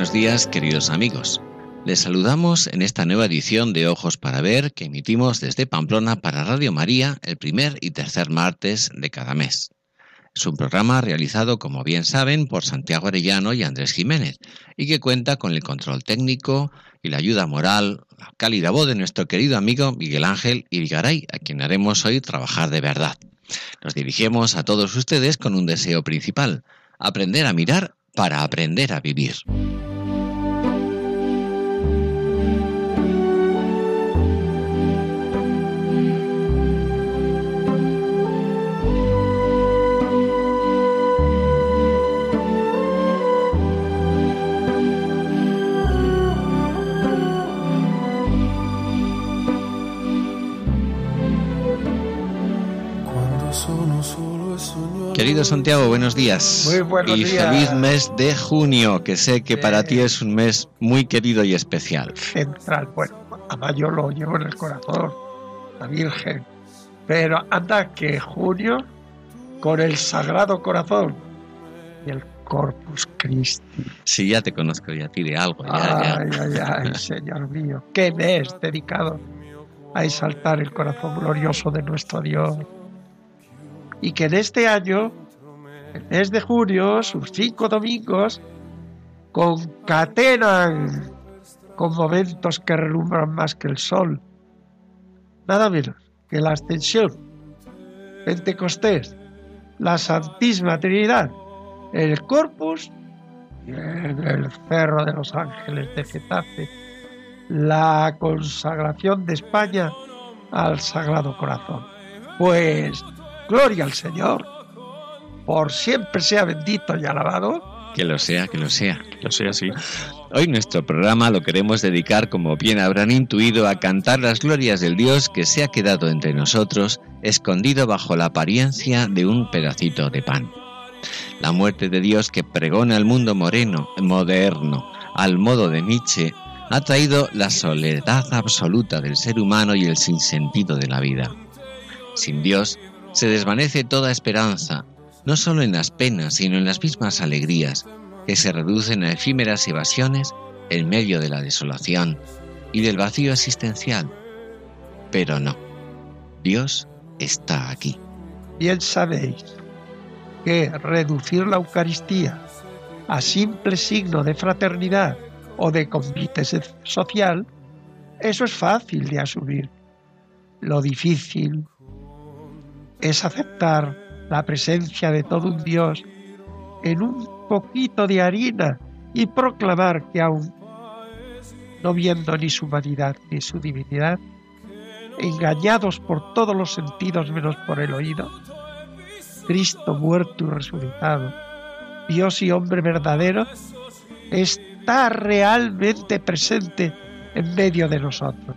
Buenos días, queridos amigos. Les saludamos en esta nueva edición de Ojos para Ver que emitimos desde Pamplona para Radio María el primer y tercer martes de cada mes. Es un programa realizado, como bien saben, por Santiago Arellano y Andrés Jiménez y que cuenta con el control técnico y la ayuda moral, la cálida voz de nuestro querido amigo Miguel Ángel Irigaray, a quien haremos hoy trabajar de verdad. Nos dirigimos a todos ustedes con un deseo principal, aprender a mirar para aprender a vivir. Querido Santiago, buenos días. Muy buenos y días. feliz mes de junio, que sé que para ti es un mes muy querido y especial. central. Bueno, además yo lo llevo en el corazón, la Virgen. Pero anda que junio con el Sagrado Corazón y el Corpus Christi. Sí, ya te conozco ya a ti de algo. Ya, ya. Ay, ay, ay, Señor mío, qué mes dedicado a exaltar el corazón glorioso de nuestro Dios. Y que en este año, el de junio, sus cinco domingos, concatenan con momentos que relumbran más que el sol. Nada menos que la ascensión, Pentecostés, la Santísima Trinidad, el Corpus y en el Cerro de los Ángeles de Getafe, la consagración de España al Sagrado Corazón. Pues, gloria al Señor, por siempre sea bendito y alabado. Que lo sea, que lo sea. Yo sé así. Hoy nuestro programa lo queremos dedicar, como bien habrán intuido, a cantar las glorias del Dios que se ha quedado entre nosotros, escondido bajo la apariencia de un pedacito de pan. La muerte de Dios que pregona al mundo moreno, moderno, al modo de Nietzsche, ha traído la soledad absoluta del ser humano y el sinsentido de la vida. Sin Dios se desvanece toda esperanza, no solo en las penas, sino en las mismas alegrías, que se reducen a efímeras evasiones en medio de la desolación y del vacío existencial. Pero no, Dios está aquí. Bien sabéis que reducir la Eucaristía a simple signo de fraternidad o de convite social, eso es fácil de asumir. Lo difícil es aceptar la presencia de todo un Dios en un poquito de harina y proclamar que aún no viendo ni su humanidad ni su divinidad, engañados por todos los sentidos menos por el oído, Cristo muerto y resucitado, Dios y hombre verdadero, está realmente presente en medio de nosotros.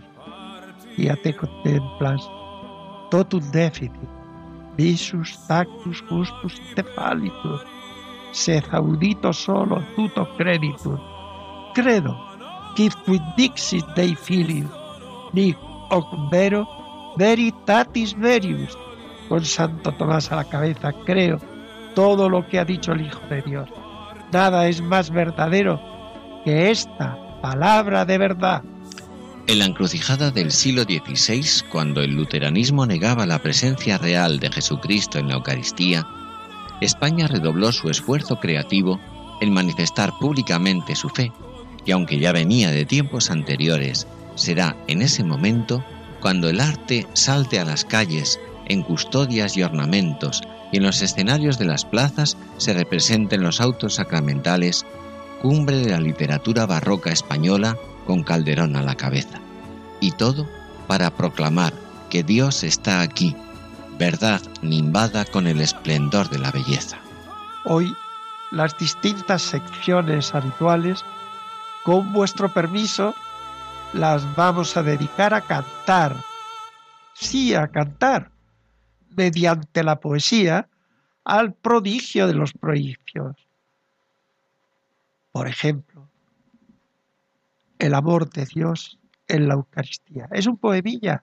Y a te contemplas totum deficit, visus tactus justus tefalitur, sed audito solo tuto creditur. Credo, quid quid dixit Dei filii, nic hoc vero veritatis verius. Con Santo Tomás a la cabeza, creo todo lo que ha dicho el Hijo de Dios. Nada es más verdadero que esta palabra de verdad. En la encrucijada del siglo XVI, cuando el luteranismo negaba la presencia real de Jesucristo en la Eucaristía, España redobló su esfuerzo creativo en manifestar públicamente su fe, y aunque ya venía de tiempos anteriores, será en ese momento cuando el arte salte a las calles en custodias y ornamentos y en los escenarios de las plazas se representen los autos sacramentales, cumbre de la literatura barroca española con Calderón a la cabeza. Y todo para proclamar que Dios está aquí, verdad nimbada con el esplendor de la belleza. Hoy, las distintas secciones habituales, con vuestro permiso, las vamos a dedicar a cantar. Sí, a cantar, mediante la poesía, al prodigio de los prodigios. Por ejemplo, el amor de Dios en la Eucaristía. Es un poemilla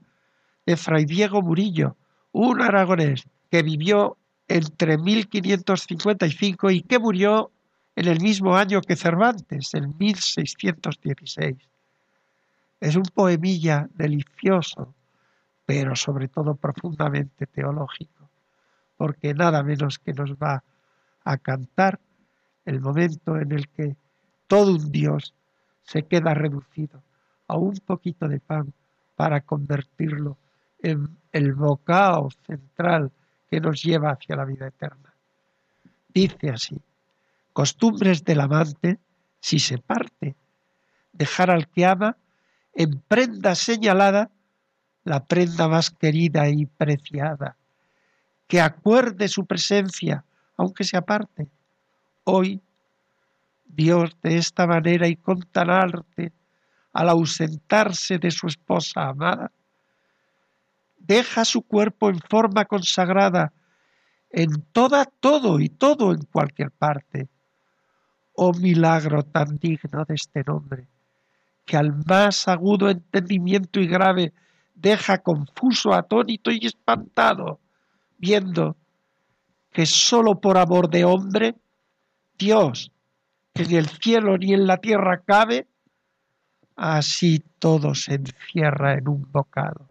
de Fray Diego Murillo, un aragonés que vivió entre 1555 y que murió en el mismo año que Cervantes, en 1616. Es un poemilla delicioso, pero sobre todo profundamente teológico, porque nada menos que nos va a cantar el momento en el que todo un Dios se queda reducido a un poquito de pan para convertirlo en el bocado central que nos lleva hacia la vida eterna. Dice así, costumbres del amante, si se parte, dejar al que ama en prenda señalada la prenda más querida y preciada, que acuerde su presencia, aunque se aparte. Hoy, Dios de esta manera y con tan arte, al ausentarse de su esposa amada, deja su cuerpo en forma consagrada en toda, todo y todo en cualquier parte. Oh milagro tan digno de este nombre, que al más agudo entendimiento y grave deja confuso, atónito y espantado, viendo que sólo por amor de hombre, Dios, que ni el cielo ni en la tierra cabe, así todo se encierra en un bocado.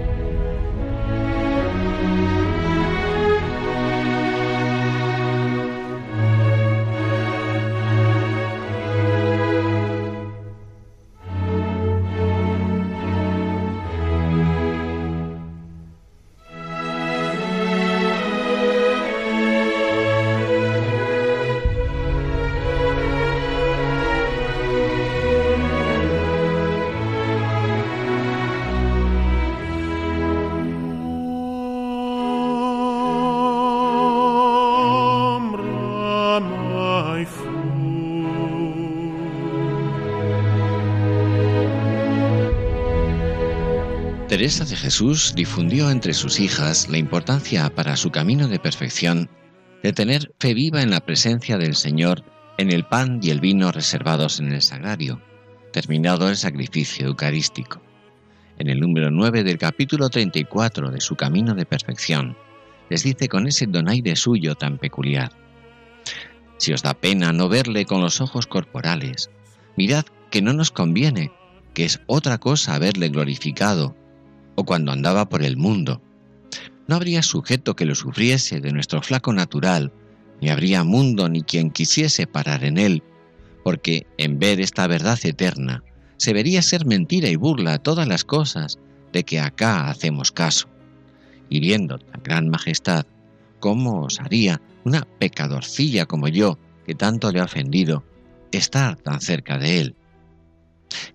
Jesús difundió entre sus hijas la importancia para su camino de perfección de tener fe viva en la presencia del Señor en el pan y el vino reservados en el sagrario, terminado el sacrificio eucarístico. En el número 9 del capítulo 34 de su camino de perfección, les dice con ese donaire suyo tan peculiar, Si os da pena no verle con los ojos corporales, mirad que no nos conviene, que es otra cosa verle glorificado o cuando andaba por el mundo. No habría sujeto que lo sufriese de nuestro flaco natural, ni habría mundo ni quien quisiese parar en él, porque en ver esta verdad eterna, se vería ser mentira y burla todas las cosas de que acá hacemos caso. Y viendo tan gran majestad, ¿cómo osaría una pecadorcilla como yo, que tanto le ha ofendido, estar tan cerca de él?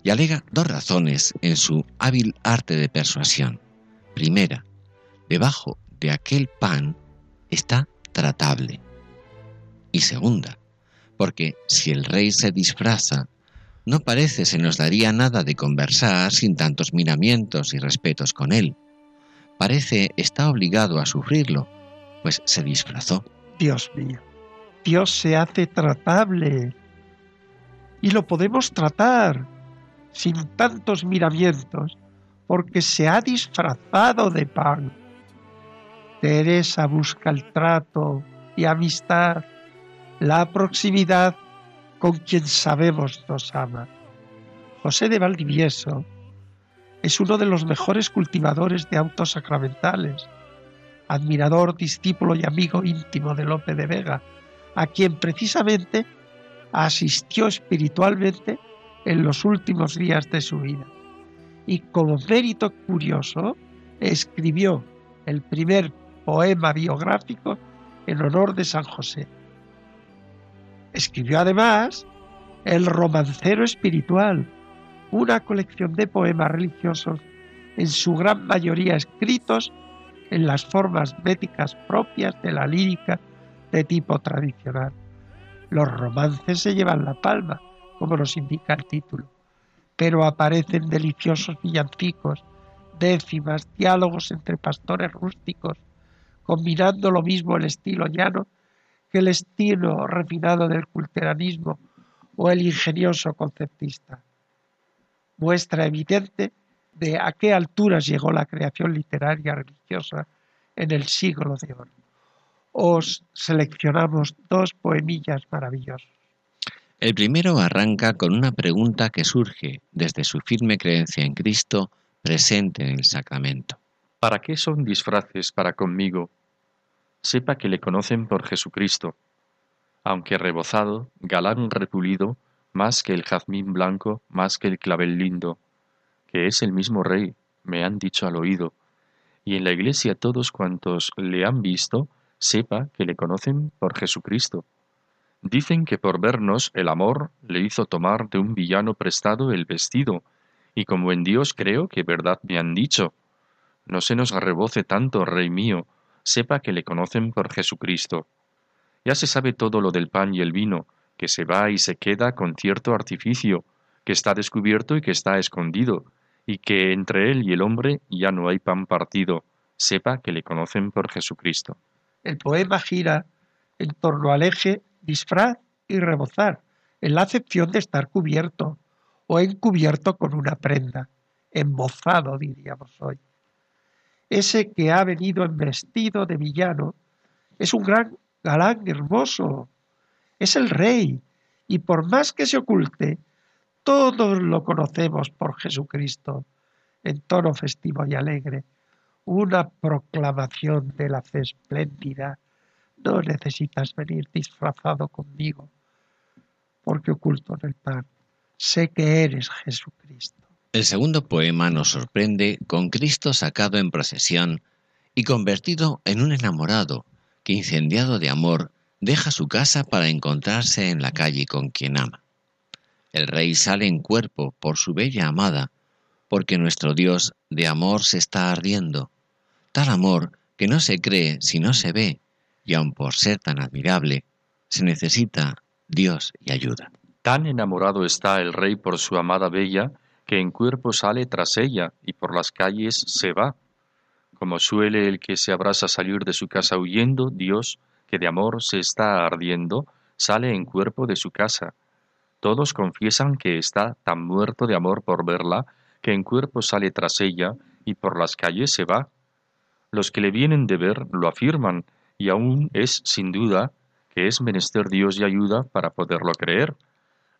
Y alega dos razones en su hábil arte de persuasión. Primera, debajo de aquel pan está tratable. Y segunda, porque si el rey se disfraza, no parece se nos daría nada de conversar sin tantos miramientos y respetos con él. Parece está obligado a sufrirlo, pues se disfrazó. Dios mío, Dios se hace tratable. Y lo podemos tratar sin tantos miramientos, porque se ha disfrazado de pan. Teresa busca el trato y amistad, la proximidad con quien sabemos nos ama. José de Valdivieso Es uno de los mejores cultivadores de autos sacramentales, admirador, discípulo y amigo íntimo de Lope de Vega, a quien precisamente asistió espiritualmente en los últimos días de su vida. Y como mérito curioso, escribió el primer poema biográfico en honor de San José. Escribió además El romancero espiritual, una colección de poemas religiosos, en su gran mayoría escritos en las formas métricas propias de la lírica de tipo tradicional. Los romances se llevan la palma, como nos indica el título, pero aparecen deliciosos villancicos, décimas, diálogos entre pastores rústicos, combinando lo mismo el estilo llano que el estilo refinado del culteranismo o el ingenioso conceptista. Muestra evidente de a qué alturas llegó la creación literaria religiosa en el siglo de oro. Os seleccionamos dos poemillas maravillosos. El primero arranca con una pregunta que surge desde su firme creencia en Cristo presente en el sacramento. ¿Para qué son disfraces para conmigo? Sepa que le conocen por Jesucristo, aunque rebozado, galán repulido, más que el jazmín blanco, más que el clavel lindo, que es el mismo Rey, me han dicho al oído, y en la iglesia todos cuantos le han visto, sepa que le conocen por Jesucristo. Dicen que por vernos el amor le hizo tomar de un villano prestado el vestido, y como en Dios creo que verdad me han dicho. No se nos reboce tanto, Rey mío, sepa que le conocen por Jesucristo. Ya se sabe todo lo del pan y el vino, que se va y se queda con cierto artificio, que está descubierto y que está escondido, y que entre él y el hombre ya no hay pan partido, sepa que le conocen por Jesucristo. El poema gira en torno al eje disfraz y rebozar, en la acepción de estar cubierto o encubierto con una prenda, embozado diríamos hoy. Ese que ha venido en vestido de villano es un gran galán hermoso, es el rey, y por más que se oculte, todos lo conocemos por Jesucristo, en tono festivo y alegre, una proclamación de la fe espléndida. No necesitas venir disfrazado conmigo, porque oculto en el pan. Sé que eres Jesucristo. El segundo poema nos sorprende con Cristo sacado en procesión y convertido en un enamorado que, incendiado de amor, deja su casa para encontrarse en la calle con quien ama. El rey sale en cuerpo por su bella amada, porque nuestro Dios de amor se está ardiendo, tal amor que no se cree si no se ve, y aun por ser tan admirable, se necesita Dios y ayuda. Tan enamorado está el rey por su amada bella, que en cuerpo sale tras ella y por las calles se va. Como suele el que se abraza salir de su casa huyendo, Dios, que de amor se está ardiendo, sale en cuerpo de su casa, todos confiesan que está tan muerto de amor por verla, que en cuerpo sale tras ella y por las calles se va. Los que le vienen de ver lo afirman, y aún es sin duda que es menester Dios y ayuda para poderlo creer.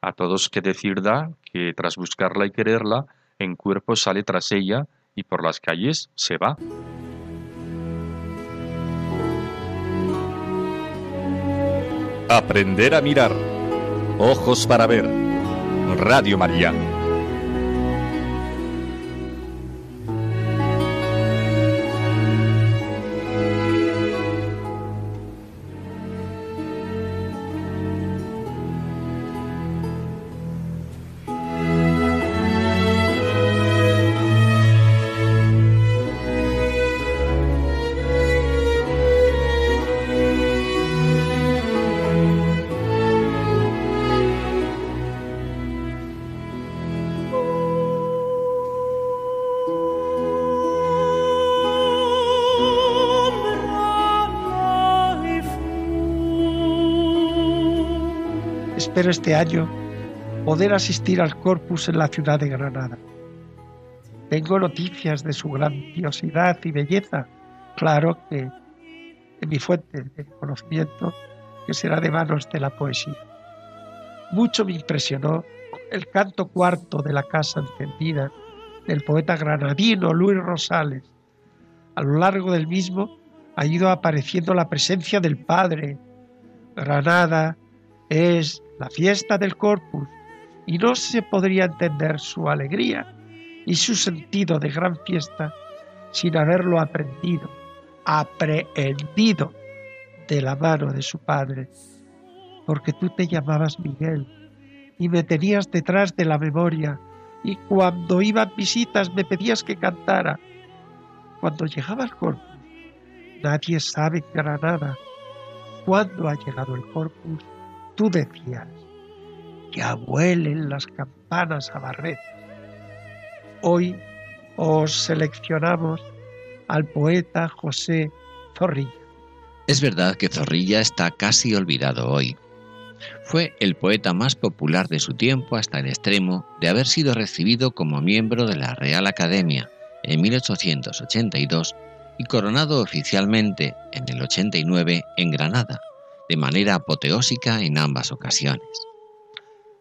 A todos que decir da que tras buscarla y quererla, en cuerpo sale tras ella y por las calles se va. Aprender a mirar. Ojos para ver. Radio María. Año poder asistir al corpus en la ciudad de Granada. Tengo noticias de su grandiosidad y belleza. Claro que en mi fuente de conocimiento, que será de manos de la poesía. Mucho me impresionó el canto cuarto de la casa encendida del poeta granadino Luis Rosales. A lo largo del mismo ha ido apareciendo la presencia del Padre. Granada es la fiesta del Corpus y no se podría entender su alegría y su sentido de gran fiesta sin haberlo aprendido, aprehendido de la mano de su padre, porque tú te llamabas Miguel y me tenías detrás de la memoria y cuando iban visitas me pedías que cantara. Cuando llegaba el corpus, nadie sabe en Granada cuándo ha llegado el corpus, tú decías que abuelen las campanas a Barret. Hoy os seleccionamos al poeta José Zorrilla. Es verdad que Zorrilla está casi olvidado hoy, fue el poeta más popular de su tiempo hasta el extremo de haber sido recibido como miembro de la Real Academia en 1882 y coronado oficialmente en el 89 en Granada, de manera apoteósica en ambas ocasiones.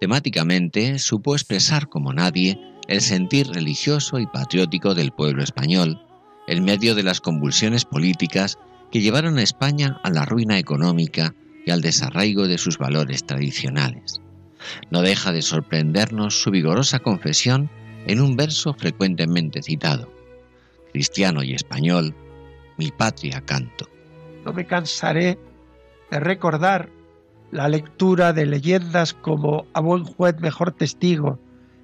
Temáticamente supo expresar como nadie el sentir religioso y patriótico del pueblo español, en medio de las convulsiones políticas que llevaron a España a la ruina económica y al desarraigo de sus valores tradicionales. No deja de sorprendernos su vigorosa confesión en un verso frecuentemente citado. Cristiano y español, mi patria canto. No me cansaré de recordar la lectura de leyendas como A buen juez mejor testigo,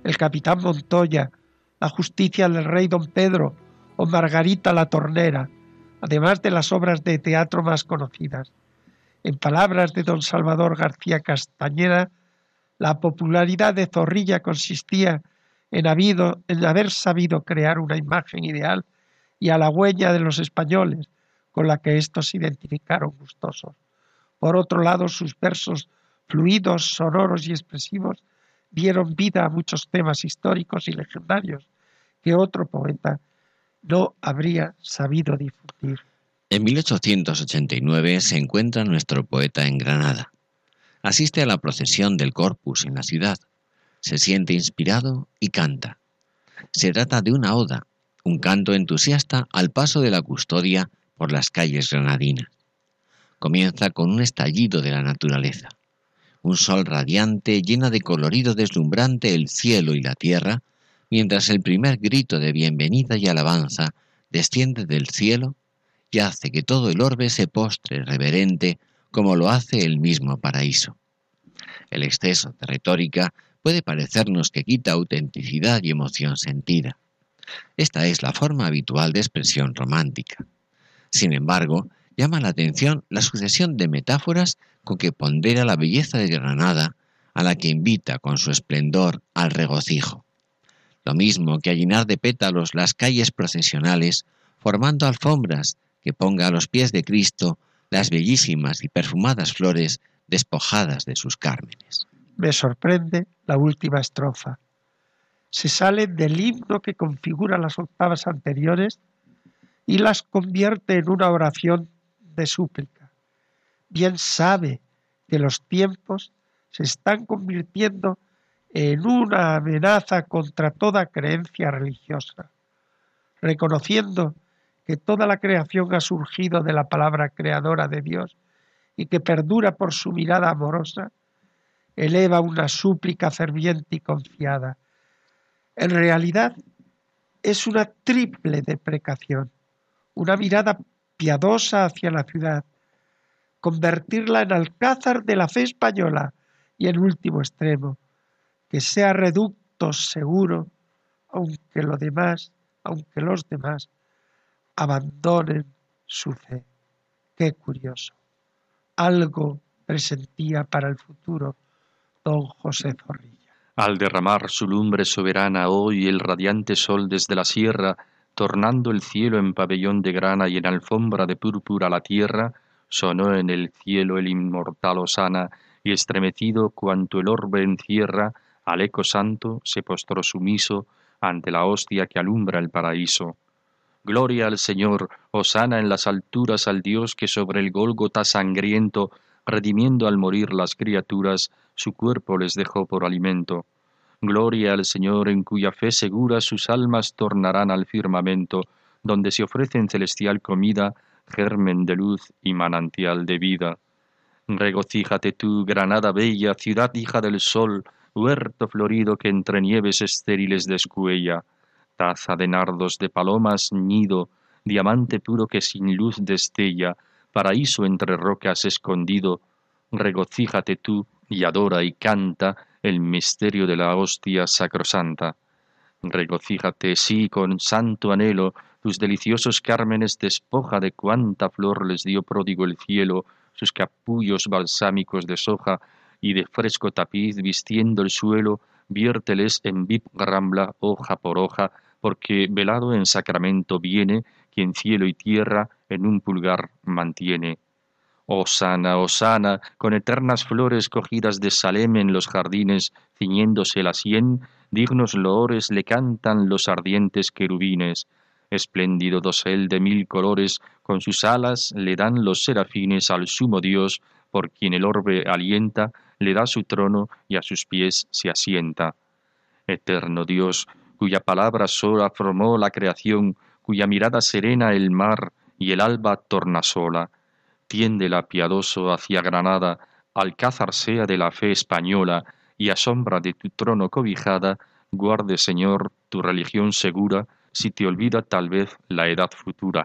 El capitán Montoya, La justicia del rey don Pedro o Margarita la tornera, además de las obras de teatro más conocidas. En palabras de don Salvador García Castañeda, la popularidad de Zorrilla consistía en, haber sabido crear una imagen ideal y halagüeña de los españoles, con la que éstos se identificaron gustosos. Por otro lado, sus versos fluidos, sonoros y expresivos dieron vida a muchos temas históricos y legendarios que otro poeta no habría sabido difundir. En 1889 se encuentra nuestro poeta en Granada. Asiste a la procesión del Corpus en la ciudad. Se siente inspirado y canta. Se trata de una oda, un canto entusiasta al paso de la custodia por las calles granadinas. Comienza con un estallido de la naturaleza. Un sol radiante llena de colorido deslumbrante el cielo y la tierra, mientras el primer grito de bienvenida y alabanza desciende del cielo y hace que todo el orbe se postre reverente como lo hace el mismo paraíso. El exceso de retórica puede parecernos que quita autenticidad y emoción sentida. Esta es la forma habitual de expresión romántica. Sin embargo, llama la atención la sucesión de metáforas con que pondera la belleza de Granada, a la que invita con su esplendor al regocijo. Lo mismo que a llenar de pétalos las calles procesionales, formando alfombras que ponga a los pies de Cristo las bellísimas y perfumadas flores despojadas de sus cármenes. Me sorprende la última estrofa. Se sale del himno que configura las octavas anteriores y las convierte en una oración de súplica. Bien sabe que los tiempos se están convirtiendo en una amenaza contra toda creencia religiosa, reconociendo que toda la creación ha surgido de la palabra creadora de Dios y que perdura por su mirada amorosa, eleva una súplica ferviente y confiada. En realidad es una triple deprecación, una mirada piadosa hacia la ciudad, convertirla en alcázar de la fe española y en último extremo, que sea reducto seguro, aunque lo demás, aunque los demás abandonen su fe. Qué curioso. Algo presentía para el futuro don José Zorrilla. Al derramar su lumbre soberana hoy el radiante sol desde la sierra, tornando el cielo en pabellón de grana y en alfombra de púrpura la tierra, sonó en el cielo el inmortal Osana, y estremecido cuanto el orbe encierra, al eco santo se postró sumiso ante la hostia que alumbra el paraíso. Gloria al Señor, hosana en las alturas al Dios que sobre el Gólgota sangriento, redimiendo al morir las criaturas, su cuerpo les dejó por alimento. Gloria al Señor en cuya fe segura sus almas tornarán al firmamento, donde se ofrece en celestial comida, germen de luz y manantial de vida. Regocíjate tú, Granada bella, ciudad hija del sol, huerto florido que entre nieves estériles descuella, taza de nardos de palomas nido, diamante puro que sin luz destella, paraíso entre rocas escondido, regocíjate tú y adora y canta el misterio de la hostia sacrosanta. Regocíjate, sí, con santo anhelo, tus deliciosos cármenes despoja de cuánta flor les dio pródigo el cielo, sus capullos balsámicos de soja, y de fresco tapiz vistiendo el suelo, viérteles en vip rambla hoja por hoja, porque velado en sacramento viene, quien cielo y tierra en un pulgar mantiene. Osana, Osana, con eternas flores cogidas de Salem en los jardines, ciñéndose la sien, dignos loores le cantan los ardientes querubines. Espléndido dosel de mil colores, con sus alas le dan los serafines al sumo Dios, por quien el orbe alienta, le da su trono y a sus pies se asienta. Eterno Dios, cuya palabra sola formó la creación, cuya mirada serena el mar y el alba tornasola, tiéndela piadoso hacia Granada, alcázar sea de la fe española, y a sombra de tu trono cobijada, guarde, Señor, tu religión segura, si te olvida tal vez la edad futura.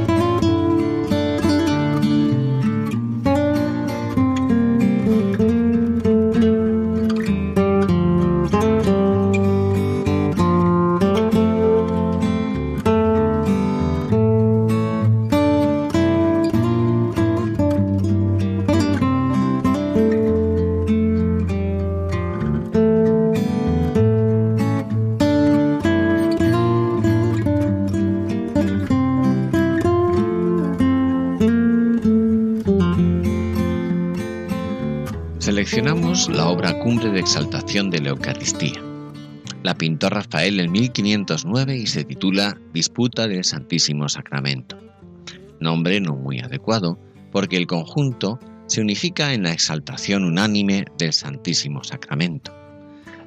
Seleccionamos la obra Cumbre de Exaltación de la Eucaristía. La pintó Rafael en 1509 y se titula Disputa del Santísimo Sacramento. Nombre no muy adecuado, porque el conjunto se unifica en la exaltación unánime del Santísimo Sacramento.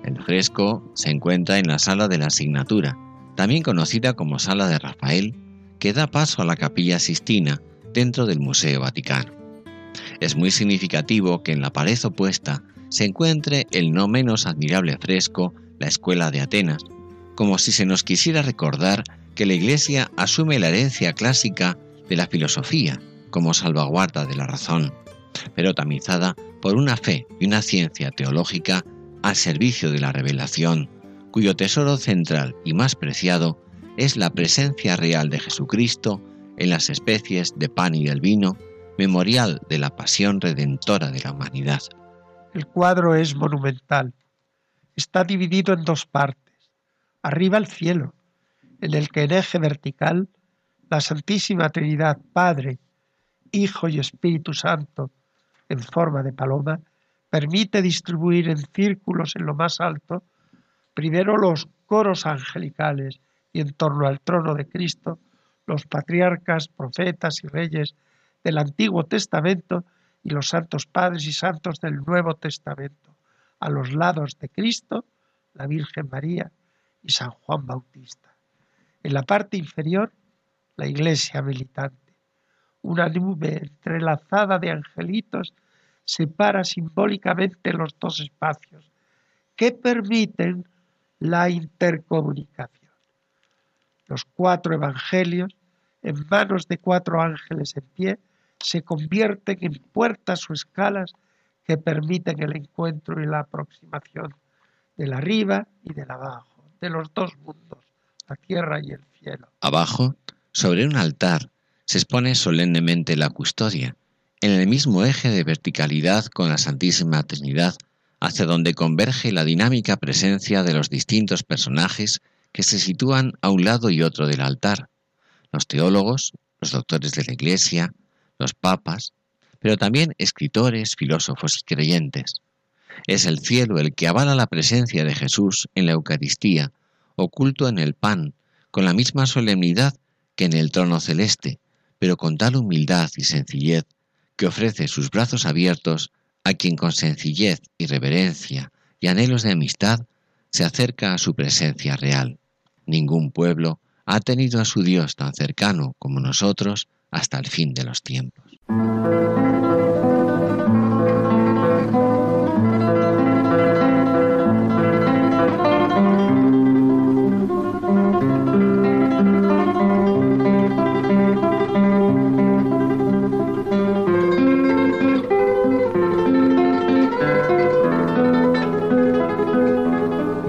El fresco se encuentra en la sala de la asignatura, también conocida como Sala de Rafael, que da paso a la Capilla Sistina dentro del Museo Vaticano. Es muy significativo que en la pared opuesta se encuentre el no menos admirable fresco La Escuela de Atenas, como si se nos quisiera recordar que la Iglesia asume la herencia clásica de la filosofía como salvaguarda de la razón, pero tamizada por una fe y una ciencia teológica al servicio de la revelación, cuyo tesoro central y más preciado es la presencia real de Jesucristo en las especies de pan y del vino memorial de la pasión redentora de la humanidad. El cuadro es monumental. Está dividido en dos partes. Arriba el cielo, en el que en eje vertical la Santísima Trinidad, Padre, Hijo y Espíritu Santo, en forma de paloma, permite distribuir en círculos en lo más alto, primero los coros angelicales y en torno al trono de Cristo, los patriarcas, profetas y reyes del Antiguo Testamento y los santos padres y santos del Nuevo Testamento. A los lados de Cristo, la Virgen María y San Juan Bautista. En la parte inferior, la iglesia militante. Una nube entrelazada de angelitos separa simbólicamente los dos espacios que permiten la intercomunicación. Los cuatro evangelios, en manos de cuatro ángeles en pie, se convierten en puertas o escalas que permiten el encuentro y la aproximación del arriba y del abajo, de los dos mundos, la tierra y el cielo. Abajo, sobre un altar, se expone solemnemente la custodia, en el mismo eje de verticalidad con la Santísima Trinidad, hacia donde converge la dinámica presencia de los distintos personajes que se sitúan a un lado y otro del altar. Los teólogos los doctores de la Iglesia, los papas, pero también escritores, filósofos y creyentes. Es el cielo el que avala la presencia de Jesús en la Eucaristía, oculto en el pan, con la misma solemnidad que en el trono celeste, pero con tal humildad y sencillez que ofrece sus brazos abiertos a quien con sencillez y reverencia y anhelos de amistad se acerca a su presencia real. Ningún pueblo ha tenido a su Dios tan cercano como nosotros hasta el fin de los tiempos.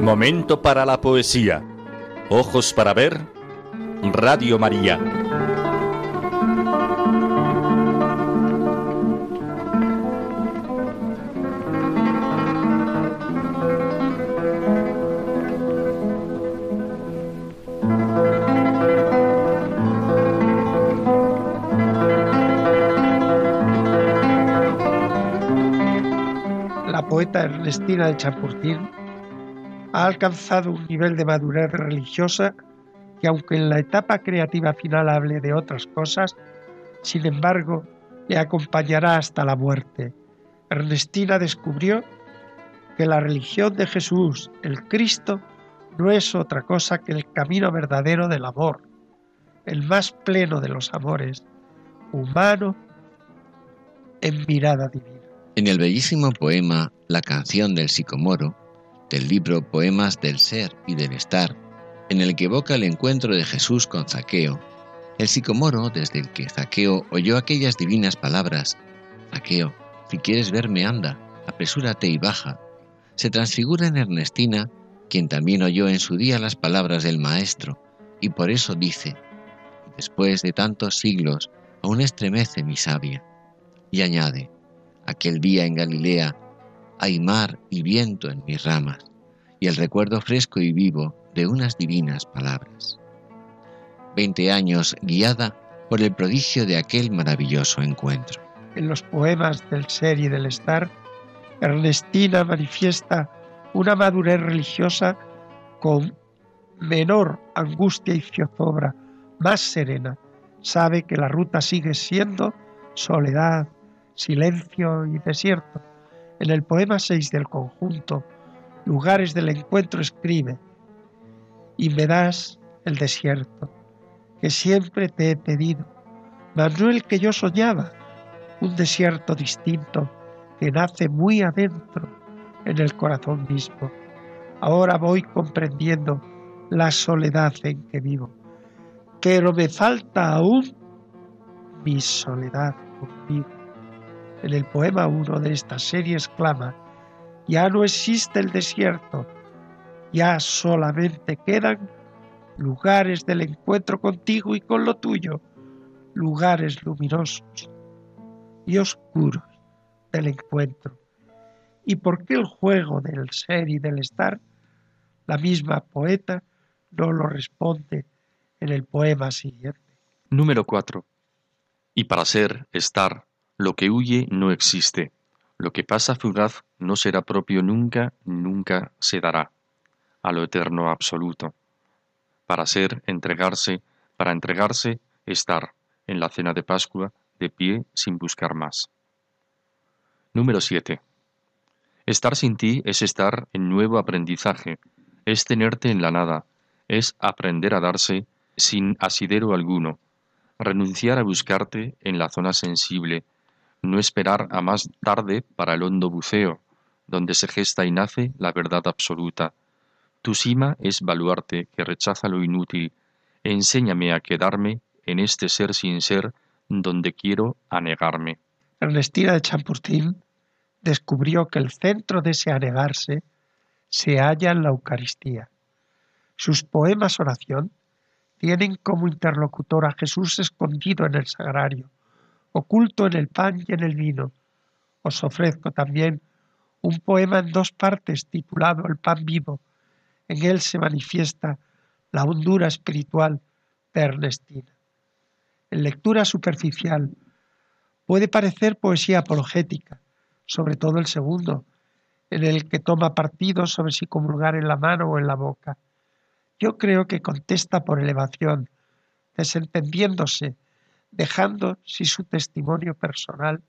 Momento para la poesía. Ojos para ver. Radio María. Ernestina de Champurtín ha alcanzado un nivel de madurez religiosa que aunque en la etapa creativa final hable de otras cosas, sin embargo, le acompañará hasta la muerte. Ernestina descubrió que la religión de Jesús, el Cristo, no es otra cosa que el camino verdadero del amor, el más pleno de los amores, humano en mirada divina. En el bellísimo poema La canción del sicomoro, del libro Poemas del Ser y del Estar, en el que evoca el encuentro de Jesús con Zaqueo, el sicomoro desde el que Zaqueo oyó aquellas divinas palabras, Zaqueo, si quieres verme anda, apresúrate y baja, se transfigura en Ernestina, quien también oyó en su día las palabras del Maestro, y por eso dice, después de tantos siglos, aún estremece mi sabia, y añade, aquel día en Galilea, hay mar y viento en mis ramas, y el recuerdo fresco y vivo de unas divinas palabras. Veinte años guiada por el prodigio de aquel maravilloso encuentro. En los poemas del ser y del estar, Ernestina manifiesta una madurez religiosa con menor angustia y zozobra, más serena. Sabe que la ruta sigue siendo soledad, silencio y desierto en el poema 6 del conjunto, Lugares del Encuentro, escribe, y me das el desierto, que siempre te he pedido, mas no el que yo soñaba, un desierto distinto que nace muy adentro en el corazón mismo. Ahora voy comprendiendo la soledad en que vivo, pero me falta aún mi soledad contigo en el poema 1 de esta serie exclama, ya no existe el desierto, ya solamente quedan lugares del encuentro contigo y con lo tuyo, lugares luminosos y oscuros del encuentro. ¿Y por qué el juego del ser y del estar? La misma poeta no lo responde en el poema siguiente. Número 4. Y para ser, estar, lo que huye no existe. Lo que pasa fugaz no será propio nunca, nunca se dará. A lo eterno absoluto. Para ser, entregarse, para entregarse, estar, en la cena de Pascua, de pie sin buscar más. Número 7. Estar sin ti es estar en nuevo aprendizaje, es tenerte en la nada, es aprender a darse sin asidero alguno, renunciar a buscarte en la zona sensible, no esperar a más tarde para el hondo buceo, donde se gesta y nace la verdad absoluta. Tu cima es baluarte que rechaza lo inútil. Enséñame a quedarme en este ser sin ser donde quiero anegarme. Ernestina de Champurtín descubrió que el centro de ese anegarse se halla en la Eucaristía. Sus poemas oración tienen como interlocutor a Jesús escondido en el sagrario oculto en el pan y en el vino. Os ofrezco también un poema en dos partes titulado El pan vivo. En él se manifiesta la hondura espiritual de Ernestina. En lectura superficial puede parecer poesía apologética, sobre todo el segundo, en el que toma partido sobre si comulgar en la mano o en la boca. Yo creo que contesta por elevación, desentendiéndose, dejando si su testimonio personal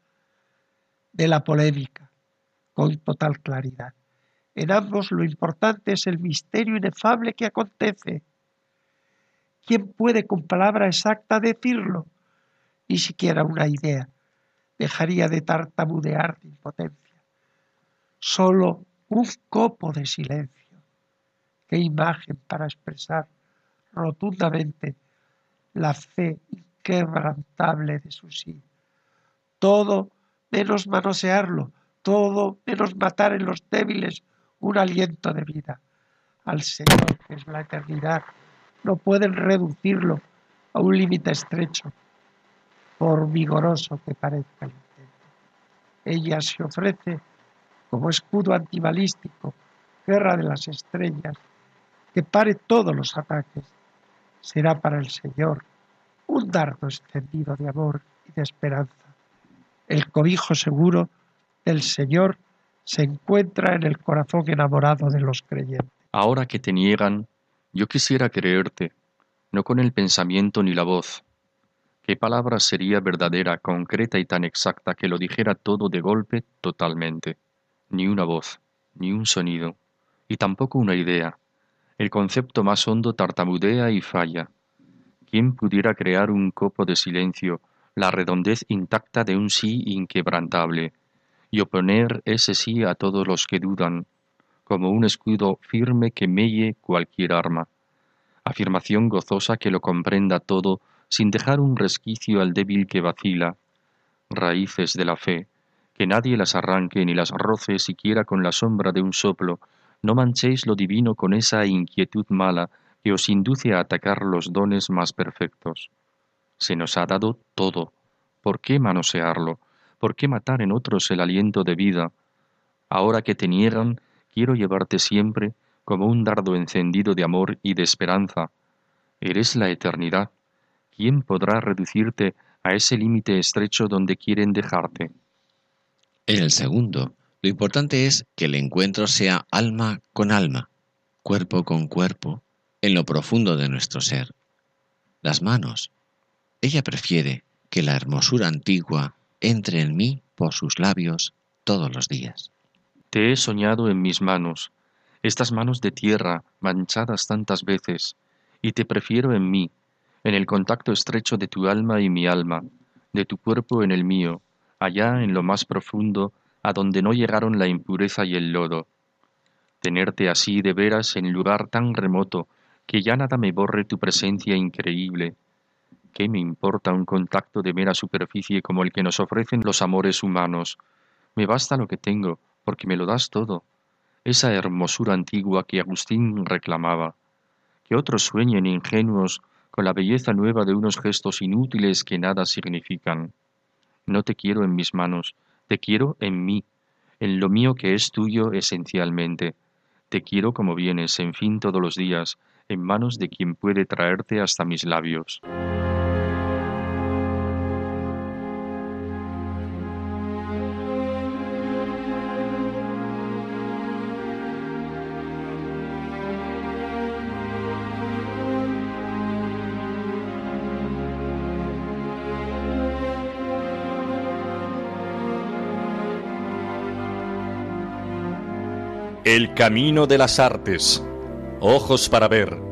de la polémica, con total claridad. En ambos lo importante es el misterio inefable que acontece. ¿Quién puede con palabra exacta decirlo? Ni siquiera una idea. Dejaría de tartamudear de impotencia. Solo un copo de silencio. Qué imagen para expresar rotundamente la fe inquebrantable de su sí. Todo menos manosearlo, todo menos matar en los débiles un aliento de vida al Señor, que es la eternidad. No pueden reducirlo a un límite estrecho, por vigoroso que parezca el intento. Ella se ofrece como escudo antibalístico, guerra de las estrellas, que pare todos los ataques. Será para el Señor un dardo extendido de amor y de esperanza. El cobijo seguro del Señor se encuentra en el corazón enamorado de los creyentes. Ahora que te niegan, yo quisiera creerte, no con el pensamiento ni la voz. ¿Qué palabra sería verdadera, concreta y tan exacta que lo dijera todo de golpe totalmente? Ni una voz, ni un sonido, y tampoco una idea. El concepto más hondo tartamudea y falla. ¿Quién pudiera crear un copo de silencio, la redondez intacta de un sí inquebrantable? y oponer ese sí a todos los que dudan, como un escudo firme que melle cualquier arma, afirmación gozosa que lo comprenda todo sin dejar un resquicio al débil que vacila, raíces de la fe, que nadie las arranque ni las roce siquiera con la sombra de un soplo, no manchéis lo divino con esa inquietud mala que os induce a atacar los dones más perfectos. Se nos ha dado todo, ¿por qué manosearlo? ¿Por qué matar en otros el aliento de vida? Ahora que te niegan, quiero llevarte siempre como un dardo encendido de amor y de esperanza. Eres la eternidad. ¿Quién podrá reducirte a ese límite estrecho donde quieren dejarte? En el segundo, lo importante es que el encuentro sea alma con alma, cuerpo con cuerpo, en lo profundo de nuestro ser. Las manos. Ella prefiere que la hermosura antigua entre en mí por sus labios todos los días. Te he soñado en mis manos, estas manos de tierra manchadas tantas veces, y te prefiero en mí, en el contacto estrecho de tu alma y mi alma, de tu cuerpo en el mío, allá en lo más profundo, a donde no llegaron la impureza y el lodo. Tenerte así de veras en lugar tan remoto, que ya nada me borre tu presencia increíble, ¿Qué me importa un contacto de mera superficie como el que nos ofrecen los amores humanos? Me basta lo que tengo, porque me lo das todo. Esa hermosura antigua que Agustín reclamaba. Que otros sueñen ingenuos con la belleza nueva de unos gestos inútiles que nada significan. No te quiero en mis manos, te quiero en mí, en lo mío que es tuyo esencialmente. Te quiero como vienes, en fin, todos los días, en manos de quien puede traerte hasta mis labios. El camino de las artes. Ojos para ver.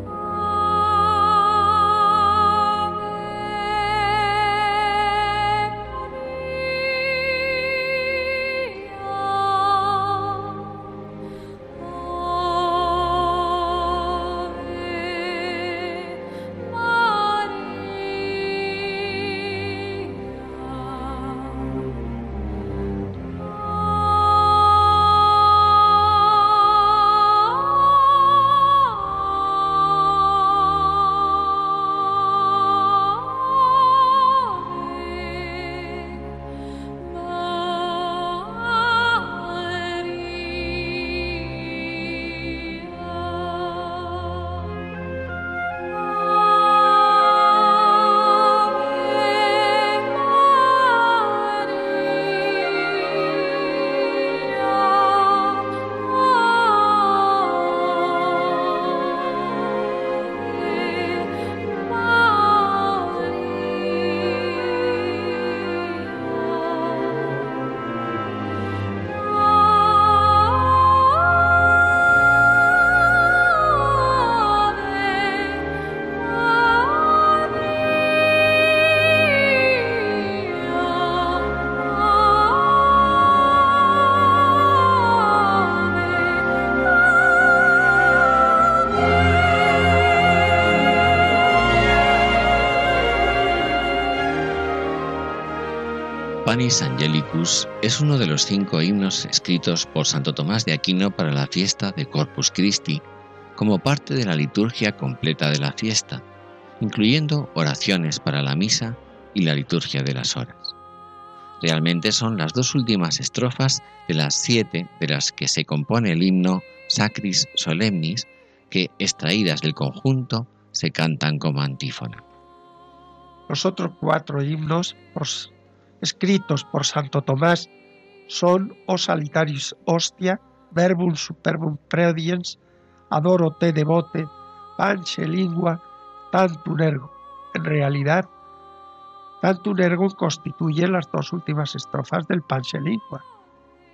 Angelicus es uno de los cinco himnos escritos por Santo Tomás de Aquino para la fiesta de Corpus Christi, como parte de la liturgia completa de la fiesta, incluyendo oraciones para la misa y la liturgia de las horas. Realmente son las dos últimas estrofas de las siete de las que se compone el himno Sacris Solemnis, que, extraídas del conjunto, se cantan como antífona. Los otros cuatro himnos escritos por Santo Tomás son O Salitaris Hostia, Verbum Superbum Prediens, Adoro te devote, Panche Lingua, Tantum Ergo. En realidad, Tantum Ergo constituye las dos últimas estrofas del Panche Lingua.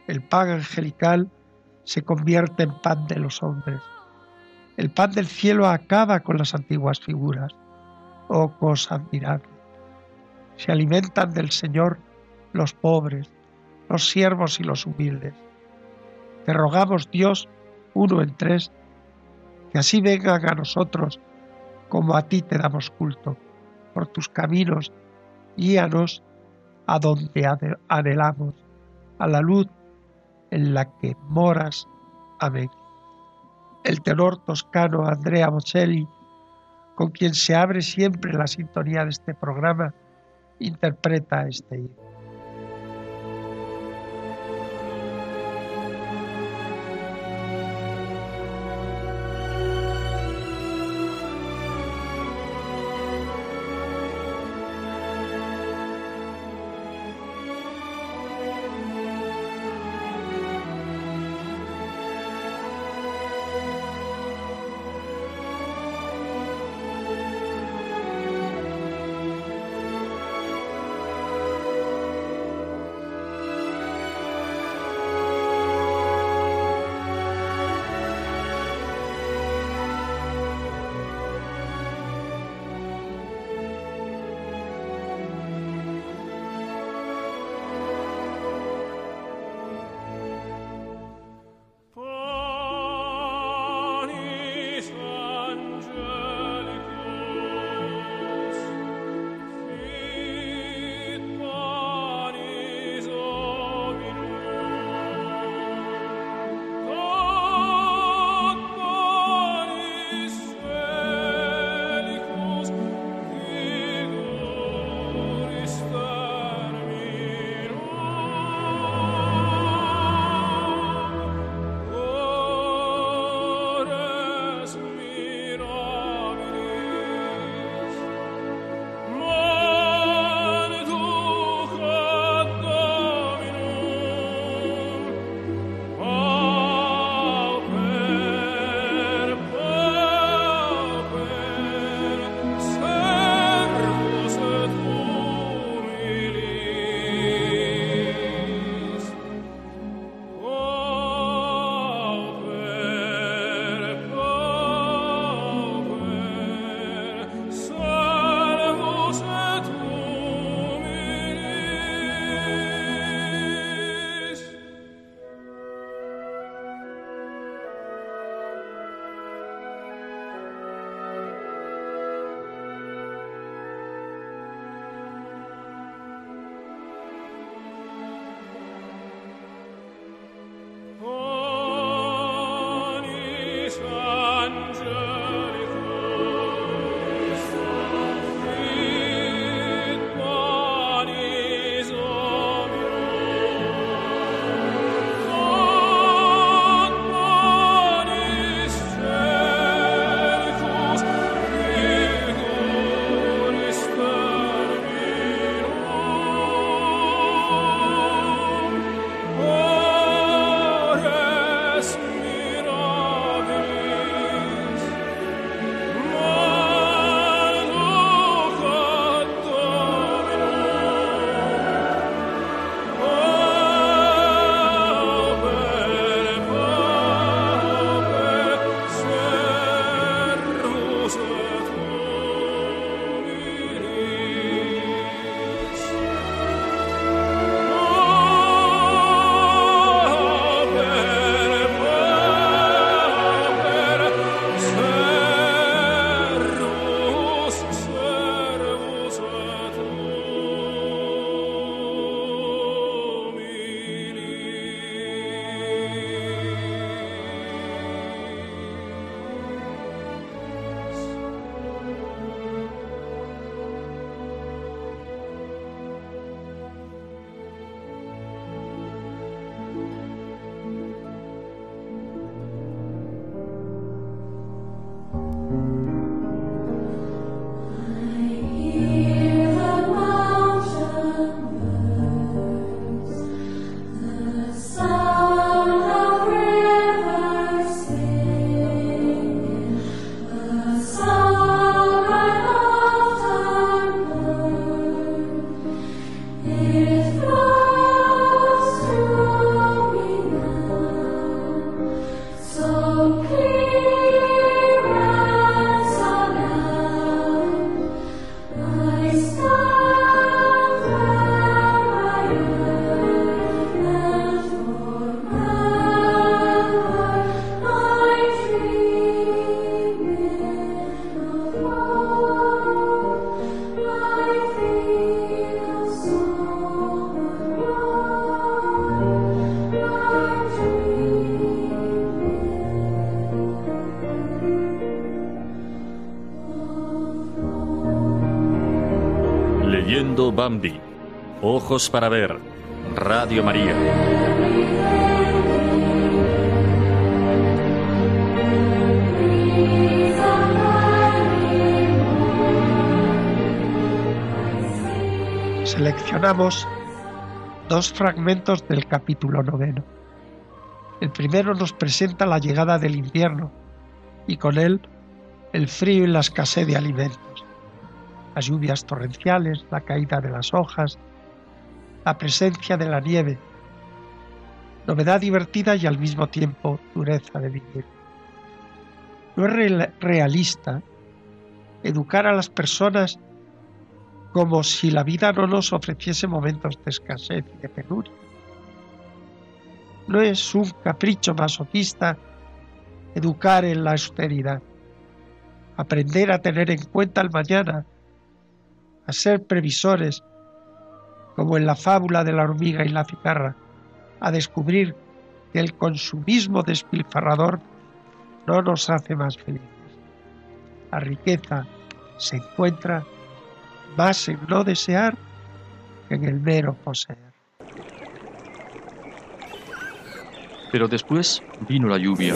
El pan angelical se convierte en pan de los hombres. El pan del cielo acaba con las antiguas figuras. Oh cosa admirable. Se alimentan del Señor los pobres, los siervos y los humildes. Te rogamos, Dios, uno en tres, que así vengan a nosotros como a ti te damos culto. Por tus caminos, guíanos a donde anhelamos, a la luz en la que moras. Amén. El tenor toscano Andrea Bocelli, con quien se abre siempre la sintonía de este programa, interpreta este himno. Ojos para ver. Radio María. Seleccionamos dos fragmentos del capítulo noveno. El primero nos presenta la llegada del invierno y con él el frío y la escasez de alimentos, las lluvias torrenciales, la caída de las hojas, la presencia de la nieve, novedad divertida y al mismo tiempo dureza de vivir. No es realista educar a las personas como si la vida no nos ofreciese momentos de escasez y de penuria. No es un capricho masoquista educar en la austeridad, aprender a tener en cuenta el mañana, a ser previsores, como en la fábula de la hormiga y la cigarra, a descubrir que el consumismo despilfarrador no nos hace más felices. La riqueza se encuentra más en no desear que en el mero poseer. Pero después vino la lluvia.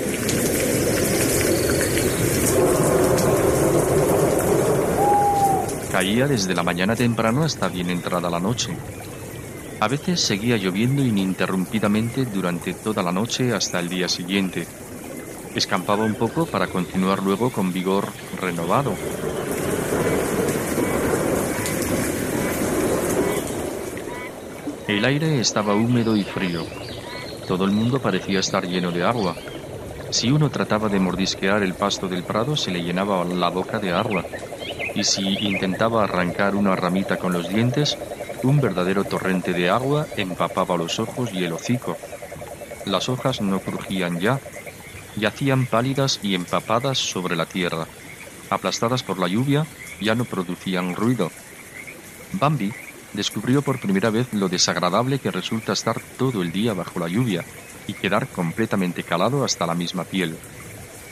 Caía desde la mañana temprano hasta bien entrada la noche. A veces seguía lloviendo ininterrumpidamente durante toda la noche hasta el día siguiente. Escampaba un poco para continuar luego con vigor renovado. El aire estaba húmedo y frío. Todo el mundo parecía estar lleno de agua. Si uno trataba de mordisquear el pasto del prado se le llenaba la boca de agua. Y si intentaba arrancar una ramita con los dientes, un verdadero torrente de agua empapaba los ojos y el hocico. Las hojas no crujían ya, yacían pálidas y empapadas sobre la tierra. Aplastadas por la lluvia, ya no producían ruido. Bambi descubrió por primera vez lo desagradable que resulta estar todo el día bajo la lluvia y quedar completamente calado hasta la misma piel.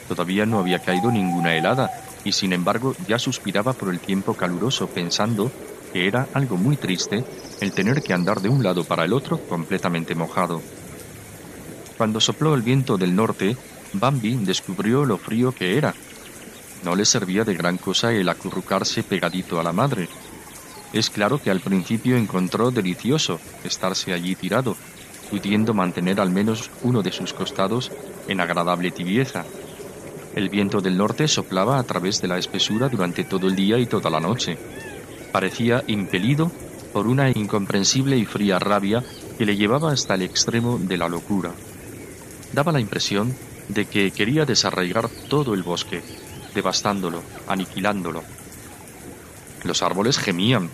Todavía no había caído ninguna helada y sin embargo ya suspiraba por el tiempo caluroso pensando que era algo muy triste el tener que andar de un lado para el otro completamente mojado. Cuando sopló el viento del norte, Bambi descubrió lo frío que era. No le servía de gran cosa el acurrucarse pegadito a la madre, es claro que al principio encontró delicioso estarse allí tirado, pudiendo mantener al menos uno de sus costados en agradable tibieza. El viento del norte soplaba a través de la espesura durante todo el día y toda la noche. Parecía impelido por una incomprensible y fría rabia que le llevaba hasta el extremo de la locura. Daba la impresión de que quería desarraigar todo el bosque, devastándolo, aniquilándolo. Los árboles gemían,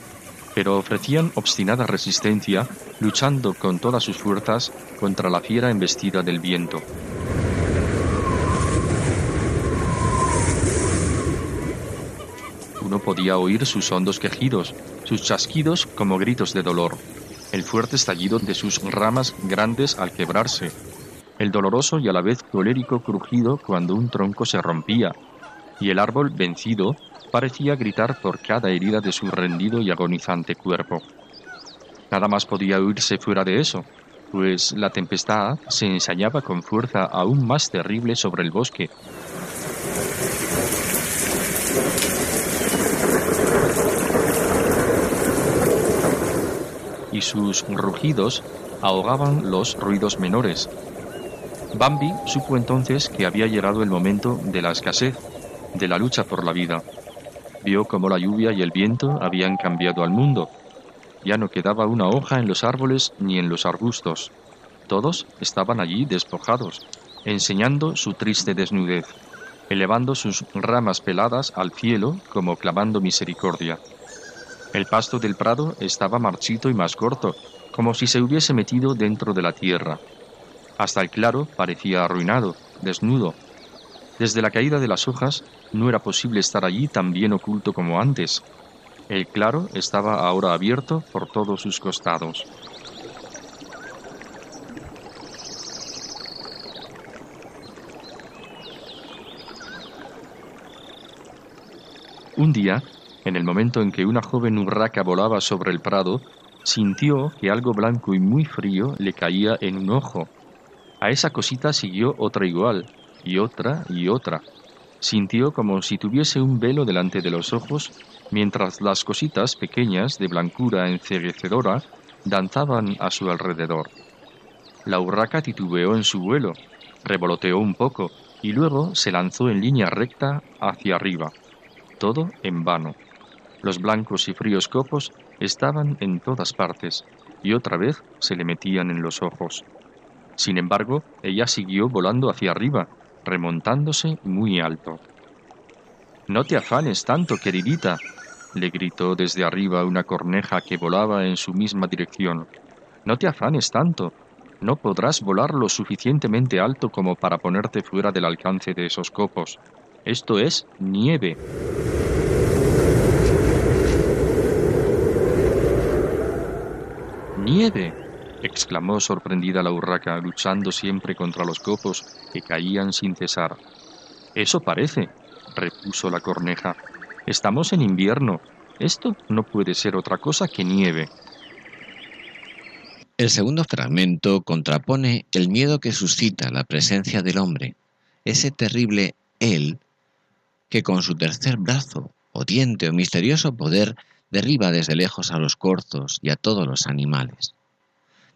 pero ofrecían obstinada resistencia, luchando con todas sus fuerzas contra la fiera embestida del viento. Uno podía oír sus hondos quejidos, sus chasquidos como gritos de dolor, el fuerte estallido de sus ramas grandes al quebrarse, el doloroso y a la vez colérico crujido cuando un tronco se rompía, y el árbol vencido parecía gritar por cada herida de su rendido y agonizante cuerpo. Nada más podía oírse fuera de eso, pues la tempestad se ensañaba con fuerza aún más terrible sobre el bosque. Y sus rugidos ahogaban los ruidos menores. Bambi supo entonces que había llegado el momento de la escasez, de la lucha por la vida. Vio cómo la lluvia y el viento habían cambiado al mundo. Ya no quedaba una hoja en los árboles ni en los arbustos. Todos estaban allí despojados, enseñando su triste desnudez, elevando sus ramas peladas al cielo como clamando misericordia. El pasto del prado estaba marchito y más corto, como si se hubiese metido dentro de la tierra. Hasta el claro parecía arruinado, desnudo, desde la caída de las hojas no era posible estar allí tan bien oculto como antes. El claro estaba ahora abierto por todos sus costados. Un día, En el momento en que una joven urraca volaba sobre el prado, sintió que algo blanco y muy frío le caía en un ojo. A esa cosita siguió otra igual, y otra y otra. Sintió como si tuviese un velo delante de los ojos, mientras las cositas pequeñas de blancura enceguecedora danzaban a su alrededor. La urraca titubeó en su vuelo, revoloteó un poco y luego se lanzó en línea recta hacia arriba. Todo en vano. Los blancos y fríos copos estaban en todas partes y otra vez se le metían en los ojos. Sin embargo, ella siguió volando hacia arriba, remontándose muy alto. No te afanes tanto, queridita, le gritó desde arriba una corneja que volaba en su misma dirección. No te afanes tanto. No podrás volar lo suficientemente alto como para ponerte fuera del alcance de esos copos. Esto es nieve. ¡Nieve! exclamó sorprendida la urraca, luchando siempre contra los copos que caían sin cesar. Eso parece, repuso la corneja. Estamos en invierno. Esto no puede ser otra cosa que nieve. El segundo fragmento contrapone el miedo que suscita la presencia del hombre, ese terrible él que con su tercer brazo o diente o misterioso poder derriba desde lejos a los corzos y a todos los animales.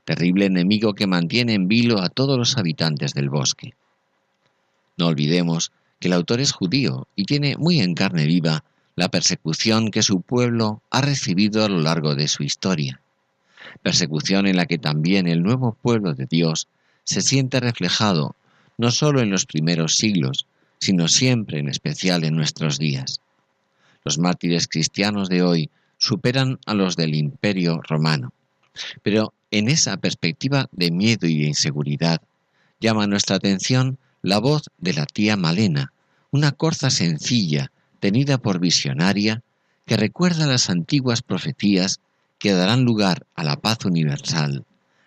Terrible enemigo que mantiene en vilo a todos los habitantes del bosque. No olvidemos que el autor es judío y tiene muy en carne viva la persecución que su pueblo ha recibido a lo largo de su historia. Persecución en la que también el nuevo pueblo de Dios se siente reflejado no solo en los primeros siglos, sino siempre en especial en nuestros días. Los mártires cristianos de hoy superan a los del imperio romano. Pero en esa perspectiva de miedo y de inseguridad, llama nuestra atención la voz de la tía Malena, una corza sencilla, tenida por visionaria, que recuerda las antiguas profecías que darán lugar a la paz universal,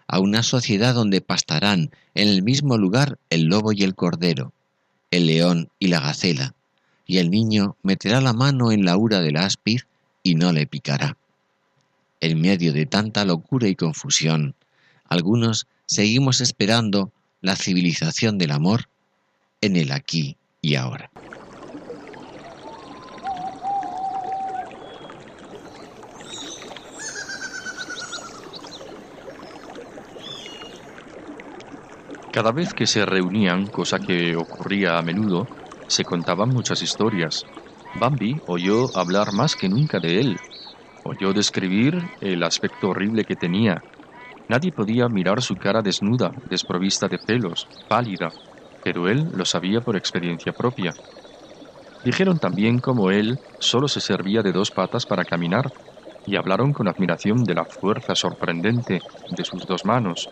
a una sociedad donde pastarán en el mismo lugar el lobo y el cordero, el león y la gacela, y el niño meterá la mano en la ura del áspid y no le picará. En medio de tanta locura y confusión, algunos seguimos esperando la civilización del amor en el aquí y ahora. Cada vez que se reunían, cosa que ocurría a menudo, se contaban muchas historias, Bambi oyó hablar más que nunca de él. Oyó describir el aspecto horrible que tenía. Nadie podía mirar su cara desnuda, desprovista de pelos, pálida, pero él lo sabía por experiencia propia. Dijeron también cómo él solo se servía de dos patas para caminar, y hablaron con admiración de la fuerza sorprendente de sus dos manos.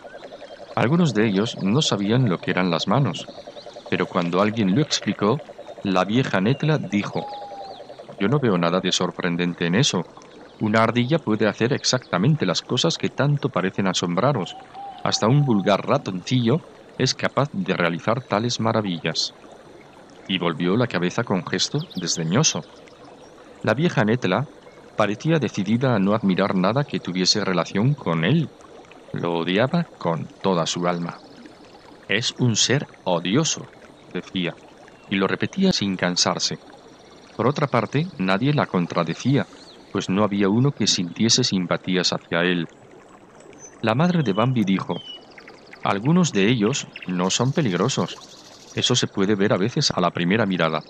Algunos de ellos no sabían lo que eran las manos, pero cuando alguien lo explicó, la vieja Netla dijo, yo no veo nada de sorprendente en eso. Una ardilla puede hacer exactamente las cosas que tanto parecen asombraros. Hasta un vulgar ratoncillo es capaz de realizar tales maravillas. Y volvió la cabeza con gesto desdeñoso. La vieja Netla parecía decidida a no admirar nada que tuviese relación con él. Lo odiaba con toda su alma. Es un ser odioso, decía, y lo repetía sin cansarse. Por otra parte, nadie la contradecía, pues no había uno que sintiese simpatías hacia él. La madre de Bambi dijo, algunos de ellos no son peligrosos. Eso se puede ver a veces a la primera mirada.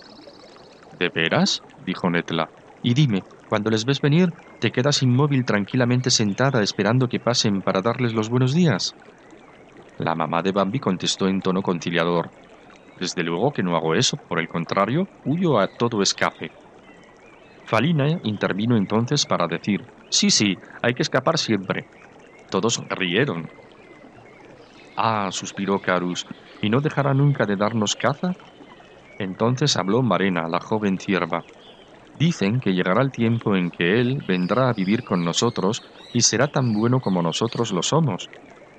¿De veras? dijo Netla. Y dime, cuando les ves venir, ¿te quedas inmóvil tranquilamente sentada esperando que pasen para darles los buenos días? La mamá de Bambi contestó en tono conciliador. Desde luego que no hago eso, por el contrario, huyo a todo escape. Falina intervino entonces para decir, sí, sí, hay que escapar siempre. Todos rieron. Ah, suspiró Carus, ¿y no dejará nunca de darnos caza? Entonces habló Marena, la joven cierva. Dicen que llegará el tiempo en que él vendrá a vivir con nosotros y será tan bueno como nosotros lo somos.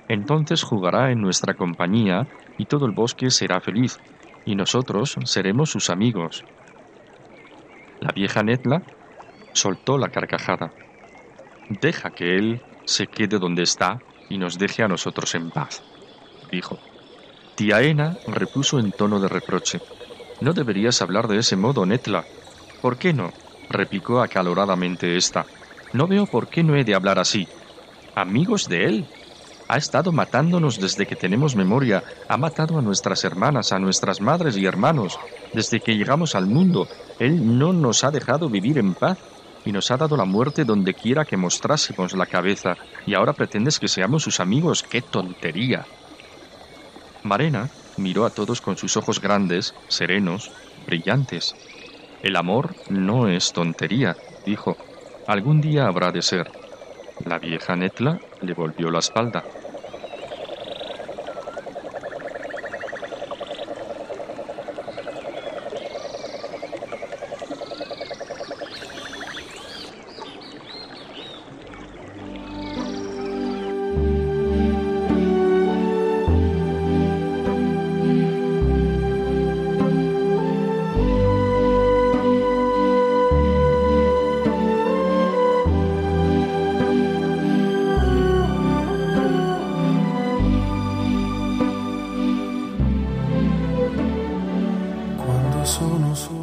Entonces jugará en nuestra compañía y todo el bosque será feliz, y nosotros seremos sus amigos. La vieja Netla Soltó la carcajada. Deja que él se quede donde está y nos deje a nosotros en paz, dijo. Tía Ena repuso en tono de reproche. No deberías hablar de ese modo, Netla. ¿Por qué no? replicó acaloradamente ésta. No veo por qué no he de hablar así. Amigos de él. Ha estado matándonos desde que tenemos memoria. Ha matado a nuestras hermanas, a nuestras madres y hermanos. Desde que llegamos al mundo, Él no nos ha dejado vivir en paz y nos ha dado la muerte donde quiera que mostrásemos la cabeza. Y ahora pretendes que seamos sus amigos. ¡Qué tontería! Marena miró a todos con sus ojos grandes, serenos, brillantes. El amor no es tontería, dijo. Algún día habrá de ser. La vieja Netla le volvió la espalda.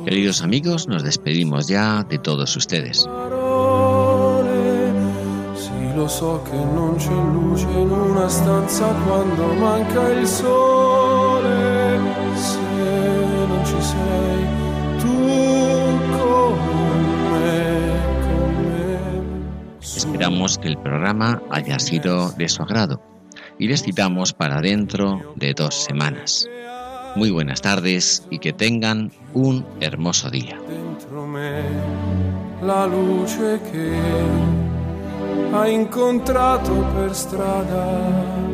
Queridos amigos, nos despedimos ya de todos ustedes. lo so che non c'è luce in una stanza quando manca il sole. Se non ci sei tu con me, con me. Esperamos que el programa haya sido de su agrado y les citamos para dentro de dos semanas. Muy buenas tardes y que tengan un hermoso día. La luce che hai incontrato per strada.